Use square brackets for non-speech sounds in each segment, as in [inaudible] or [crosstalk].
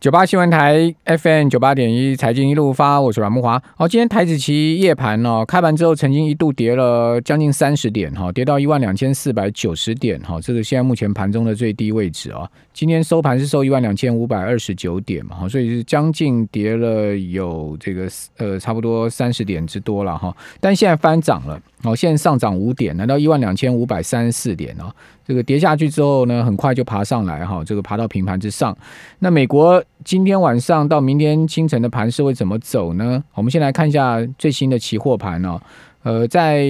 九八新闻台 FM 九八点一财经一路发，我是阮木华。好，今天台子期夜盘哦，开盘之后曾经一度跌了将近三十点哈，跌到一万两千四百九十点哈，这个现在目前盘中的最低位置啊。今天收盘是收一万两千五百二十九点嘛，所以是将近跌了有这个呃差不多三十点之多了哈。但现在翻涨了，哦，现在上涨五点，来到一万两千五百三十四点哦。这个跌下去之后呢，很快就爬上来哈，这个爬到平盘之上。那美国今天晚上到明天清晨的盘势会怎么走呢？我们先来看一下最新的期货盘哦。呃，在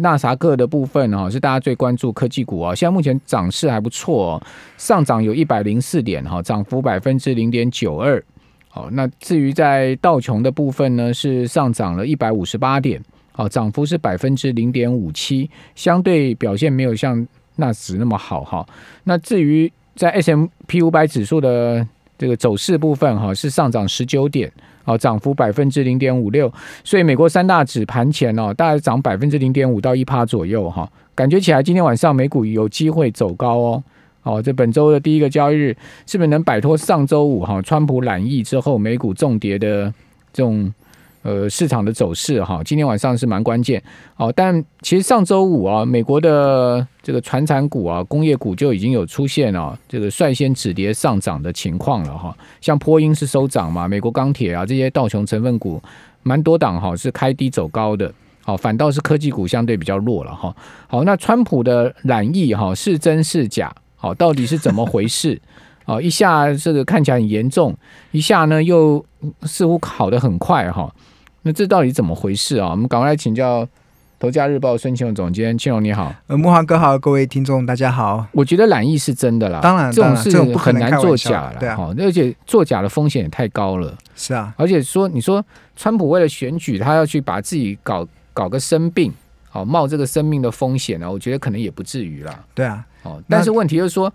纳萨克的部分哈，是大家最关注科技股啊。现在目前涨势还不错，哦上涨有一百零四点哈，涨幅百分之零点九二。好，那至于在道琼的部分呢，是上涨了一百五十八点，好，涨幅是百分之零点五七，相对表现没有像。那值那么好哈，那至于在 S M P 五百指数的这个走势部分哈，是上涨十九点，哦，涨幅百分之零点五六，所以美国三大指盘前哦，大概涨百分之零点五到一趴左右哈，感觉起来今天晚上美股有机会走高哦，哦，这本周的第一个交易日是不是能摆脱上周五哈川普揽意之后美股重跌的这种？呃，市场的走势哈，今天晚上是蛮关键哦。但其实上周五啊，美国的这个传产股啊、工业股就已经有出现了这个率先止跌上涨的情况了哈。像波音是收涨嘛，美国钢铁啊这些道琼成分股蛮多档哈是开低走高的，好，反倒是科技股相对比较弱了哈。好，那川普的染疫哈是真是假？好，到底是怎么回事？[laughs] 哦，一下这个看起来很严重，一下呢又似乎好的很快哈。那这到底怎么回事啊？我们赶快来请教《头家日报》孙庆荣总监，庆荣你好。呃，木华哥好，各位听众大家好。我觉得染疫是真的啦，当然这种事情很难作假了，对啊，而且作假的风险也太高了。是啊，而且说你说川普为了选举，他要去把自己搞搞个生病，好冒这个生命的风险呢？我觉得可能也不至于啦。对啊，哦，但是问题就是说。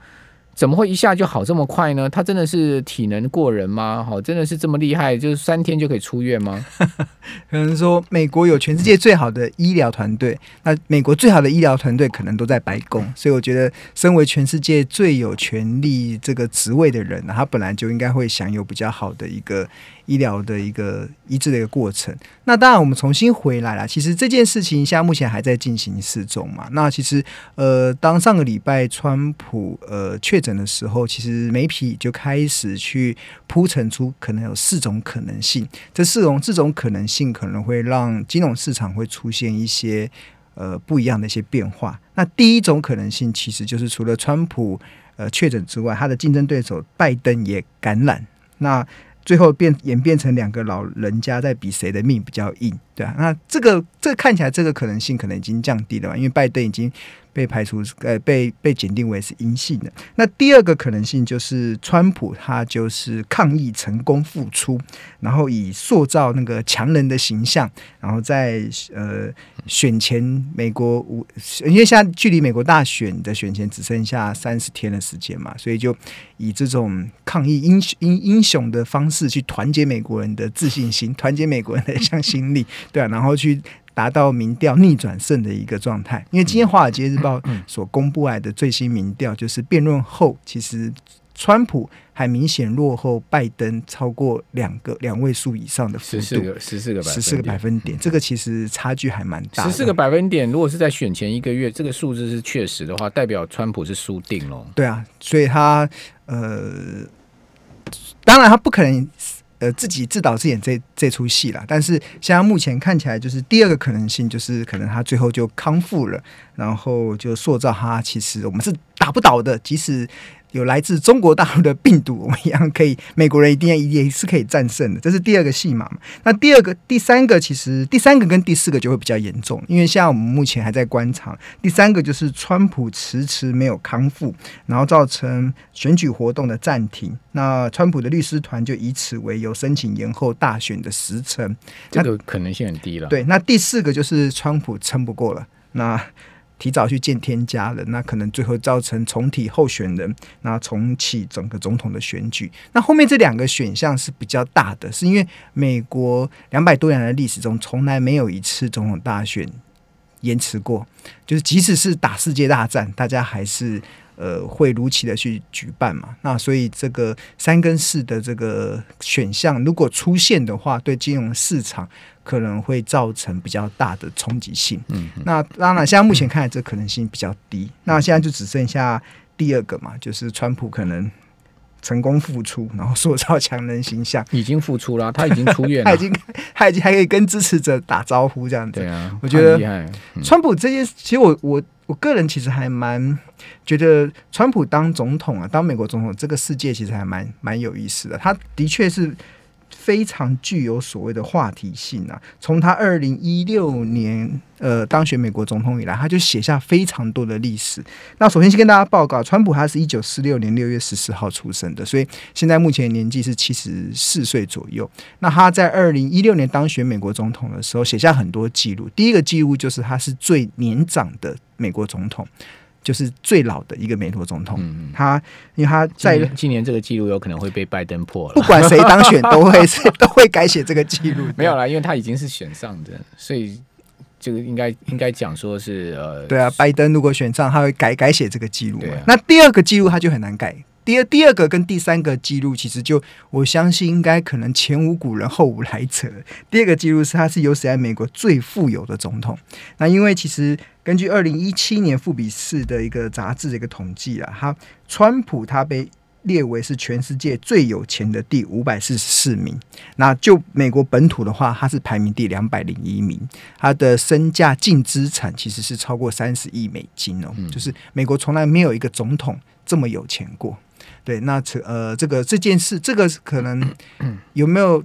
怎么会一下就好这么快呢？他真的是体能过人吗？好，真的是这么厉害，就是三天就可以出院吗？[laughs] 可能说美国有全世界最好的医疗团队，那美国最好的医疗团队可能都在白宫，所以我觉得，身为全世界最有权力这个职位的人，他本来就应该会享有比较好的一个。医疗的一个医治的一个过程。那当然，我们重新回来了。其实这件事情现在目前还在进行试中嘛。那其实，呃，当上个礼拜川普呃确诊的时候，其实媒体就开始去铺陈出可能有四种可能性。这四种这种可能性可能会让金融市场会出现一些呃不一样的一些变化。那第一种可能性其实就是除了川普呃确诊之外，他的竞争对手拜登也感染。那最后变演变成两个老人家在比谁的命比较硬，对啊，那这个这看起来这个可能性可能已经降低了嘛，因为拜登已经。被排除，呃，被被检定为是阴性的。那第二个可能性就是，川普他就是抗议成功复出，然后以塑造那个强人的形象，然后在呃选前美国五，因为现在距离美国大选的选前只剩下三十天的时间嘛，所以就以这种抗议英雄英英雄的方式去团结美国人的自信心，团结美国人的向心力，对，然后去。达到民调逆转胜的一个状态，因为今天《华尔街日报》所公布来的最新民调，就是辩论后，其实川普还明显落后拜登超过两个两位数以上的幅度，十四个十四个十四个百分点，这个其实差距还蛮大。十四个百分点，如果是在选前一个月，这个数字是确实的话，代表川普是输定了。对啊，所以他呃，当然他不可能。呃，自己自导自演这这出戏了，但是现在目前看起来，就是第二个可能性，就是可能他最后就康复了，然后就塑造他，其实我们是打不倒的，即使。有来自中国大陆的病毒，我们一样可以，美国人一定要也是可以战胜的。这是第二个戏码嘛。那第二个、第三个，其实第三个跟第四个就会比较严重，因为现在我们目前还在观察。第三个就是川普迟迟没有康复，然后造成选举活动的暂停。那川普的律师团就以此为由申请延后大选的时程，这个可能性很低了。对，那第四个就是川普撑不过了。那提早去见天家了，那可能最后造成重提候选人，那重启整个总统的选举。那后面这两个选项是比较大的，是因为美国两百多年的历史中，从来没有一次总统大选延迟过，就是即使是打世界大战，大家还是呃会如期的去举办嘛。那所以这个三跟四的这个选项如果出现的话，对金融市场可能会造成比较大的冲击性。嗯，那当然，现在目前看来这可能性比较低。那现在就只剩下第二个嘛，就是川普可能成功复出，然后塑造强人形象。已经复出了，他已经出院了，[laughs] 他已经他已经还可以跟支持者打招呼这样子。对啊，我觉得川普这件事，其实我我我个人其实还蛮觉得，川普当总统啊，当美国总统，这个世界其实还蛮蛮有意思的。他的确是非常具有所谓的话题性啊。从他二零一六年呃当选美国总统以来，他就写下非常多的历史。那首先先跟大家报告，川普他是一九四六年六月十四号出生的，所以现在目前年纪是七十四岁左右。那他在二零一六年当选美国总统的时候，写下很多记录。第一个记录就是他是最年长的美国总统，就是最老的一个美国总统。嗯嗯，他因为他在今年这个记录有可能会被拜登破了不。管谁当选都会是 [laughs] 都会改写这个记录。[laughs] 没有啦，因为他已经是选上的，所以这个应该应该讲说是呃，对啊，拜登如果选上，他会改改写这个记录那第二个记录他就很难改。第二第二个跟第三个记录，其实就我相信应该可能前无古人后无来者。第二个记录是他是有史以来美国最富有的总统。那因为其实根据二零一七年富比士的一个杂志的一个统计啊，他川普他被列为是全世界最有钱的第五百四十四名。那就美国本土的话，他是排名第两百零一名。他的身价净资产其实是超过三十亿美金哦，就是美国从来没有一个总统这么有钱过。对，那这呃，这个这件事，这个可能 [coughs] 有没有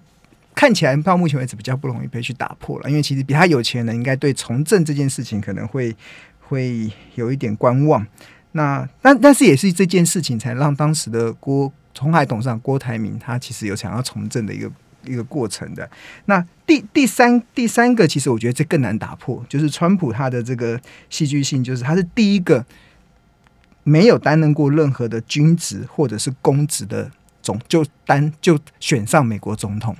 看起来到目前为止比较不容易被去打破了？因为其实比他有钱的人，应该对从政这件事情可能会会有一点观望。那但但是也是这件事情，才让当时的郭红海董事长郭台铭，他其实有想要从政的一个一个过程的。那第第三第三个，其实我觉得这更难打破，就是川普他的这个戏剧性，就是他是第一个没有担任过任何的军职或者是公职的总，就单就选上美国总统。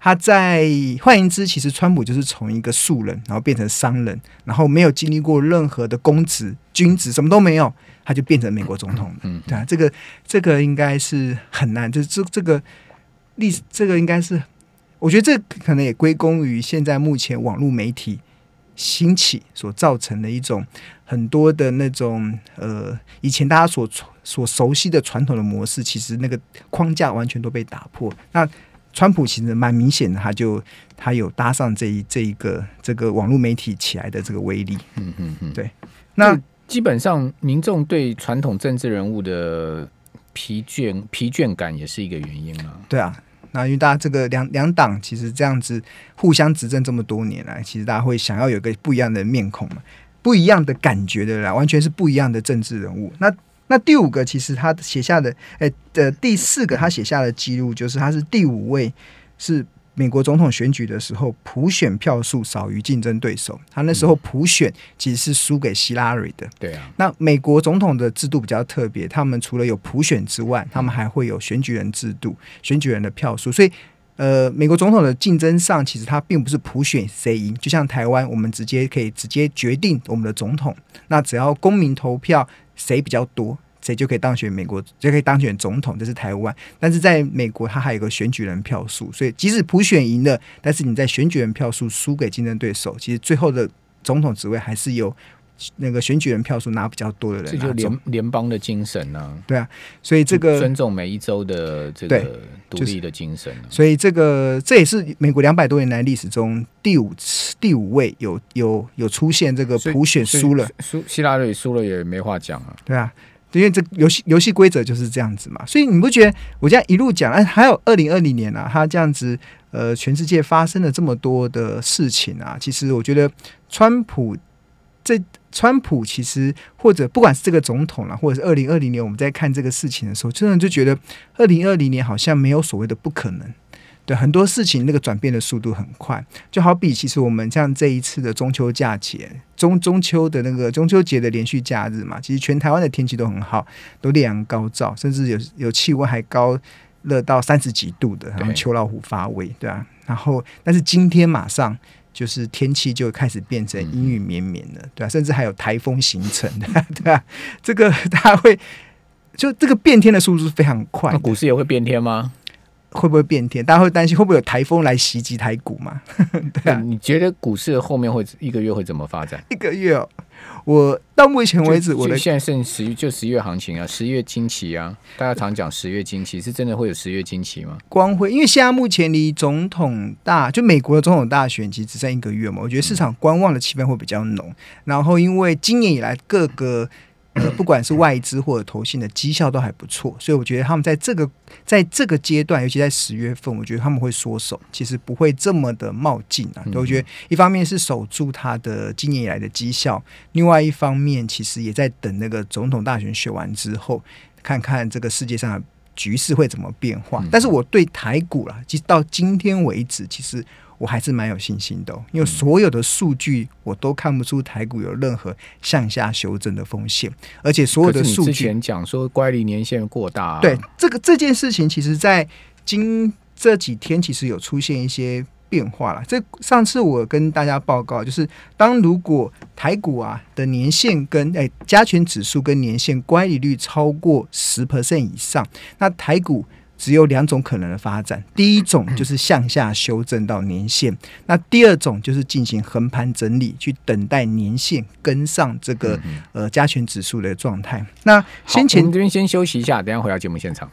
他在换言之，其实川普就是从一个素人，然后变成商人，然后没有经历过任何的公职、军职，什么都没有，他就变成美国总统了。嗯，对啊，这个这个应该是很难，这这这个历史，这个应该是，我觉得这可能也归功于现在目前网络媒体兴起所造成的一种很多的那种呃，以前大家所所熟悉的传统的模式，其实那个框架完全都被打破。那川普其实蛮明显的，他就他有搭上这一这一个这个网络媒体起来的这个威力。嗯嗯嗯，对那基本上民众对传统政治人物的疲倦疲倦感也是一个原因啊。对啊，那因为大家这个两两党其实这样子互相执政这么多年来，其实大家会想要有个不一样的面孔嘛，不一样的感觉的啦，完全是不一样的政治人物。那那第五个，其实他写下的，哎的第四个，他写下的记录就是他是第五位是。美国总统选举的时候，普选票数少于竞争对手。他那时候普选其实是输给希拉里的。对啊，那美国总统的制度比较特别，他们除了有普选之外，他们还会有选举人制度，选举人的票数。所以，呃，美国总统的竞争上，其实他并不是普选谁赢，就像台湾，我们直接可以直接决定我们的总统。那只要公民投票谁比较多，谁就可以当选美国，就可以当选总统。这是台湾，但是在美国，它还有个选举人票数，所以即使普选赢了，但是你在选举人票数输给竞争对手，其实最后的总统职位还是由那个选举人票数拿比较多的人这就。联联邦的精神呢、对啊，所以这个尊重每一州的这对个独立的精神、啊。所以这个这也是美国两百多年来历史中第五次第五位有有有出现这个普选输了，输希拉里输了也没话讲啊。对啊，因为这游戏游戏规则就是这样子嘛，所以你不觉得我这样一路讲，哎，还有二零二零年啊，他这样子，呃，全世界发生了这么多的事情啊，其实我觉得川普这川普其实或者不管是这个总统啦，或者是二零二零年我们在看这个事情的时候，真的就觉得二零二零年好像没有所谓的不可能。对很多事情，那个转变的速度很快，就好比其实我们像这一次的中秋假期，中中秋的那个中秋节的连续假日嘛，其实全台湾的天气都很好，都烈阳高照，甚至有有气温还高热到三十几度的，然后秋老虎发威，对啊，然后但是今天马上就是天气就开始变成阴雨绵绵了，对啊，甚至还有台风形成，对啊，这个 [laughs] 它会就这个变天的速度是非常快那。股市也会变天吗？会不会变天？大家会担心会不会有台风来袭击台股嘛？[laughs] 对啊，你觉得股市后面会一个月会怎么发展？一个月哦，我到目前为止我的就现在剩十就十月行情啊，十月惊奇啊，大家常讲十月惊奇，是真的会有十月惊奇吗？光辉，因为现在目前离总统大就美国的总统大选其实只剩一个月嘛，我觉得市场观望的气氛会比较浓。然后因为今年以来各个呃不管是外资或者投信的绩效都还不错，所以我觉得他们在这个在这个阶段，尤其在十月份，我觉得他们会缩手，其实不会这么的冒进啊。嗯我觉得一方面是守住他的今年以来的绩效，另外一方面其实也在等那个总统大选选完之后，看看这个世界上的局势会怎么变化。嗯。但是我对台股啦，其实到今天为止，其实我还是蛮有信心的哦、因为所有的数据我都看不出台股有任何向下修正的风险，而且所有的数据前讲说乖离年限过大、啊，对这个这件事情，其实在今这几天其实有出现一些变化了。这上次我跟大家报告，就是当如果台股啊的年限跟哎加权指数跟年限乖离率超过十 percent 以上，那台股。只有两种可能的发展，第一种就是向下修正到年线，那第二种就是进行横盘整理，去等待年线跟上这个、呃加权指数的状态。那先前这边先休息一下，等一下回到节目现场。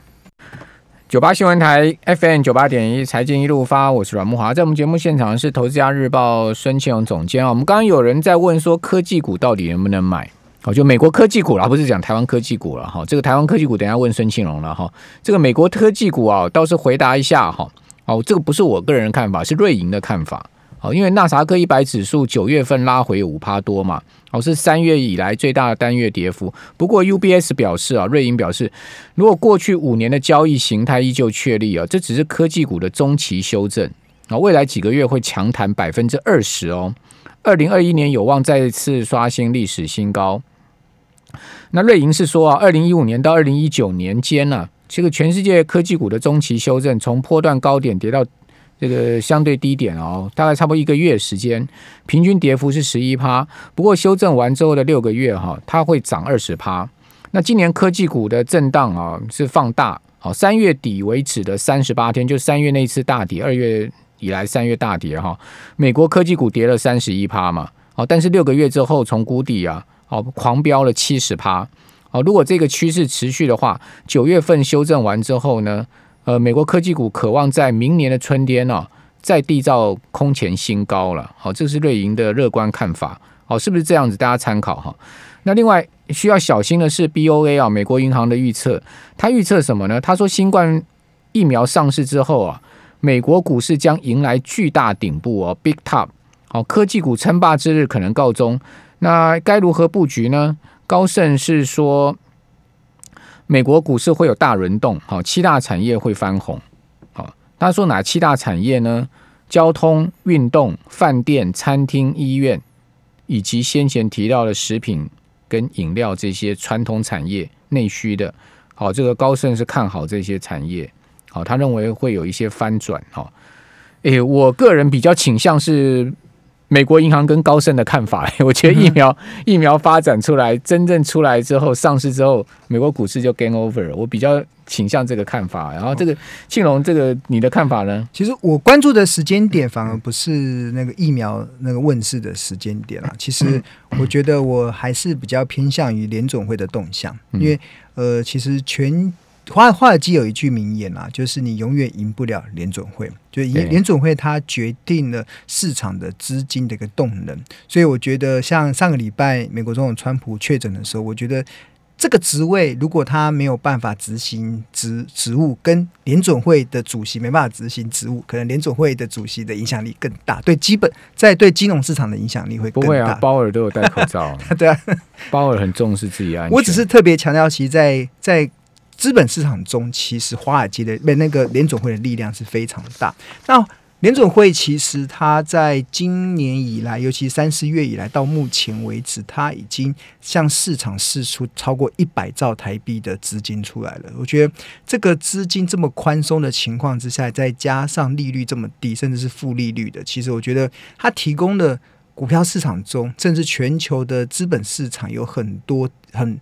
九八新闻台 FM 九八点一财经一路发，我是阮木华，在我们节目现场是投资家日报孙庆荣总监啊。我们刚刚有人在问说，科技股到底能不能买？哦，就美国科技股了，不是讲台湾科技股了哈。这个台湾科技股，等下问孙庆荣了哈。这个美国科技股啊，倒是回答一下哈。哦，这个不是我个人的看法，是瑞银的看法。因为纳萨克一百指数九月份拉回五趴多嘛，哦是三月以来最大的单月跌幅。不过 UBS 表示啊，瑞银表示，如果过去五年的交易形态依旧确立啊，这只是科技股的中期修正啊，未来几个月会强弹百分之二十哦。二零二一年有望再次刷新历史新高。那瑞银是说啊，二零一五年到二零一九年间呢、这个全世界科技股的中期修正，从波段高点跌到这个相对低点哦，大概差不多一个月时间，平均跌幅是十一趴。不过修正完之后的六个月哈、它会涨二十趴。那今年科技股的震荡啊是放大，好，三月底为止的三十八天，就三月那次大跌，二月以来三月大跌哈、美国科技股跌了三十一趴嘛，好，但是六个月之后从谷底啊，好狂飙了七十趴。好，如果这个趋势持续的话，九月份修正完之后呢，呃，美国科技股渴望在明年的春天呢、再缔造空前新高了。好，这是瑞银的乐观看法。好，是不是这样子？大家参考哈。那另外需要小心的是 BOA 啊，美国银行的预测，他预测什么呢？他说新冠疫苗上市之后啊，美国股市将迎来巨大顶部哦，Big Top。好，科技股称霸之日可能告终。那该如何布局呢？高盛是说，美国股市会有大轮动，好，七大产业会翻红。好，他说哪七大产业呢？交通、运动、饭店、餐厅、医院，以及先前提到的食品跟饮料这些传统产业内需的。好，这个高盛是看好这些产业。好，他认为会有一些翻转。哈，诶，我个人比较倾向是美国银行跟高盛的看法。[laughs] 我觉得疫苗、疫苗发展出来，真正出来之后上市之后，美国股市就 game over 了。我比较倾向这个看法。然后这个庆隆，这个你的看法呢？其实我关注的时间点反而不是那个疫苗那个问世的时间点啊。其实我觉得我还是比较偏向于联总会的动向，因为呃，其实全华华尔街有一句名言啊，就是你永远赢不了联总会，就联联总会它决定了市场的资金的一个动能。所以我觉得像上个礼拜美国总统川普确诊的时候，我觉得。这个职位如果他没有办法执行职职务，跟联总会的主席没办法执行职务，可能联总会的主席的影响力更大，对基本在对金融市场的影响力会更大。不会啊，鲍尔都有戴口罩，[laughs] 对啊，鲍尔很重视自己安全。我只是特别强调，其实在在资本市场中，其实华尔街的不那个联总会的力量是非常大。那联总会其实它在今年以来，尤其三四月以来到目前为止，它已经向市场释出超过一百兆台币的资金出来了。我觉得这个资金这么宽松的情况之下，再加上利率这么低，甚至是负利率的，其实我觉得它提供的股票市场中，甚至全球的资本市场有很多很。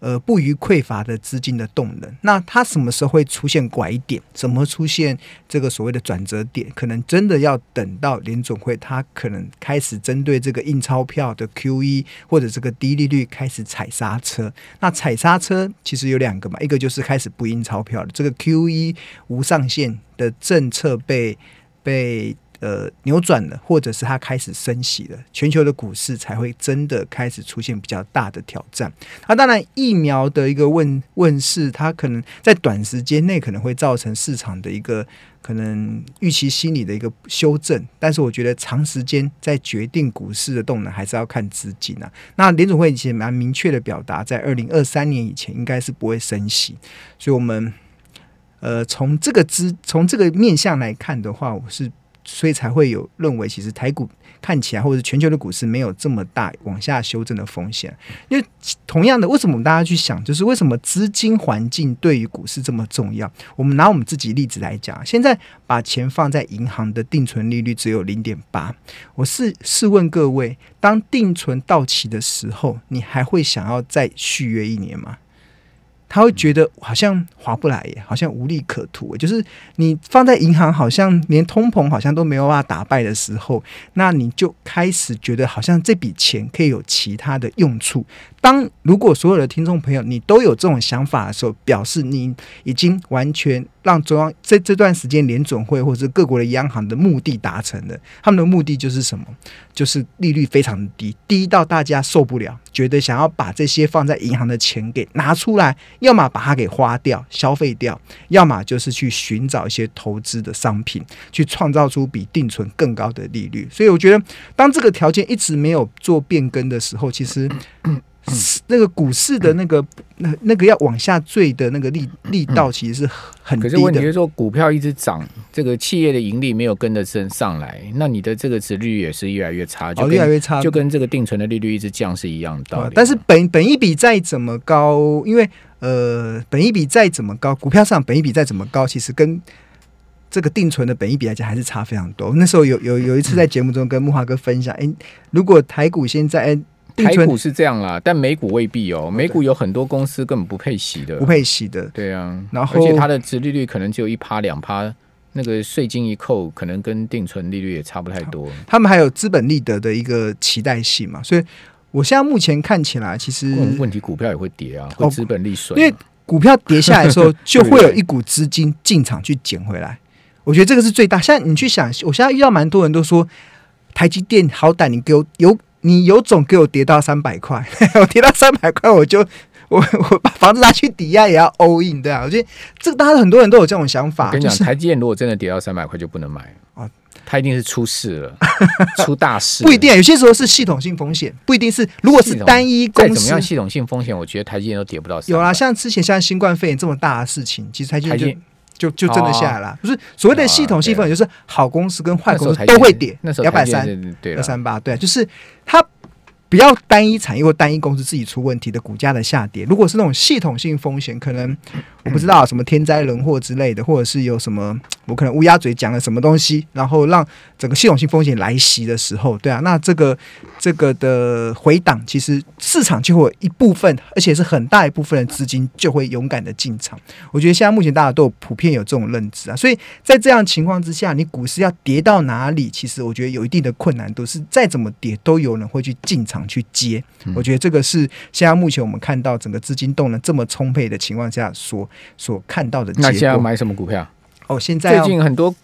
呃，不予匮乏的资金的动能，那它什么时候会出现拐点？怎么出现这个所谓的转折点？可能真的要等到联总会，它可能开始针对这个印钞票的 QE 或者这个低利率开始踩刹车。那踩刹车其实有两个嘛，一个就是开始不印钞票了，这个 QE 无上限的政策被被。呃，扭转了，或者是它开始升息了，全球的股市才会真的开始出现比较大的挑战。那当然，疫苗的一个问问世，它可能在短时间内可能会造成市场的一个可能预期心理的一个修正，但是我觉得长时间在决定股市的动能，还是要看资金啊。那联总会以前蛮明确的表达，在二零二三年以前应该是不会升息，所以我们呃从这个资从这个面向来看的话，我是。所以才会有认为，其实台股看起来，或者全球的股市没有这么大往下修正的风险。因为同样的，为什么我们大家去想，就是为什么资金环境对于股市这么重要？我们拿我们自己例子来讲，现在把钱放在银行的定存利率只有零点八。我试试问各位，当定存到期的时候，你还会想要再续约一年吗？他会觉得好像划不来耶，好像无利可图。就是你放在银行，好像连通膨好像都没有办法打败的时候，那你就开始觉得好像这笔钱可以有其他的用处。当如果所有的听众朋友你都有这种想法的时候，表示你已经完全让中央在这段时间联准会或者各国的央行的目的达成了。他们的目的就是什么？就是利率非常低，低到大家受不了，觉得想要把这些放在银行的钱给拿出来，要么把它给花掉、消费掉，要么就是去寻找一些投资的商品，去创造出比定存更高的利率。所以我觉得，当这个条件一直没有做变更的时候，其实。[clears throat] 那个股市的那个那那个要往下坠的那个力力道其实是很低的。可是问题是说，股票一直涨，这个企业的盈利没有跟着升上来，那你的这个值率也是越来越差，就越来越差，就跟这个定存的利率一直降是一样的道理。但是本本一比再怎么高，因为呃，本一比再怎么高，股票上本一比再怎么高，其实跟这个定存的本一比来讲还是差非常多。那时候有有有一次在节目中跟木华哥分享，哎，如果台股现在哎。台股是这样啦，但美股未必哦。美股有很多公司根本不配息的，不配息的。对啊，然后而且它的殖利率可能只有一趴两趴，那个税金一扣，可能跟定存利率也差不太多。他们还有资本利得的一个期待性嘛，所以我现在目前看起来，其实问题股票也会跌啊，会资本利损。因为股票跌下来的时候，[laughs] 就会有一股资金进场去捡回来。我觉得这个是最大。现在你去想，我现在遇到蛮多人都说，台积电好歹你给我有。你有种给我跌到三百块，[laughs] 我跌到三百块，我就我我把房子拿去抵押也要 all in，对啊，我觉得这个大家很多人都有这种想法。我跟你讲，台积电如果真的跌到三百块就不能买啊，它一定是出事了，[laughs] 出大事。不一定，有些时候是系统性风险，不一定是。如果是单一公司，怎么样系统性风险？我觉得台积电都跌不到。有啊，像之前像新冠肺炎这么大的事情，其实台积电。就就真的下来了，不是所谓的系统性风险，就是好公司跟坏公司都会跌，两百三、二三八，对，就是它。不要单一产业或单一公司自己出问题的股价的下跌。如果是那种系统性风险，可能我不知道什么天灾人祸之类的，或者是有什么我可能乌鸦嘴讲了什么东西，然后让整个系统性风险来袭的时候，对啊，那这个这个的回档，其实市场就会有一部分，而且是很大一部分的资金就会勇敢的进场。我觉得现在目前大家都有普遍有这种认知啊，所以在这样情况之下，你股市要跌到哪里，其实我觉得有一定的困难度，是再怎么跌都有人会去进场。去接，我觉得这个是现在目前我们看到整个资金动能这么充沛的情况下所所看到的。那现在买什么股票？哦，现在最近很多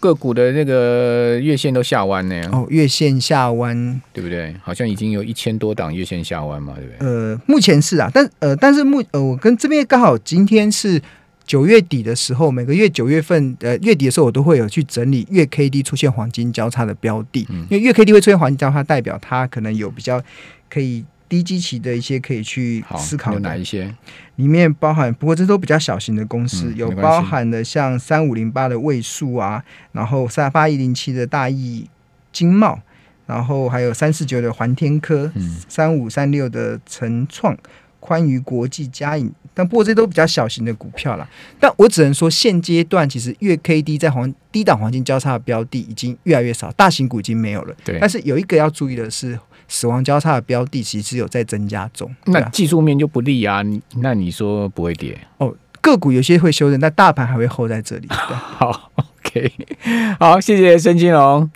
个股的那个月线都下弯呢。哦，月线下弯，对不对？好像已经有一千多档月线下弯嘛，对不对？呃，目前是啊，但呃，但是目呃，我跟这边刚好今天是。九月底的时候，每个月九月份呃月底的时候，我都会有去整理月 K D 出现黄金交叉的标的，因为月 K D 会出现黄金交叉，代表它可能有比较可以低基期的一些可以去，思考的，有哪一些？里面包含，不过这都比较小型的公司，有包含的像三五零八的位数啊，然后三八一零七的大益经贸，然后还有三四九的环天科，嗯三五三六的成创。宽于国际嘉颖，但不过这都比较小型的股票啦。但我只能说，现阶段其实月 K D 在黄低档黄金交叉的标的已经越来越少，大型股已经没有了。对但，是有一个要注意的是，死亡交叉的标的其实有在增加中。那啊，技术面就不利啊。你那你说不会跌？哦个股有些会修正，但大盘还会 hold 在这里。对 [laughs] 好，OK，好，谢谢申金龙。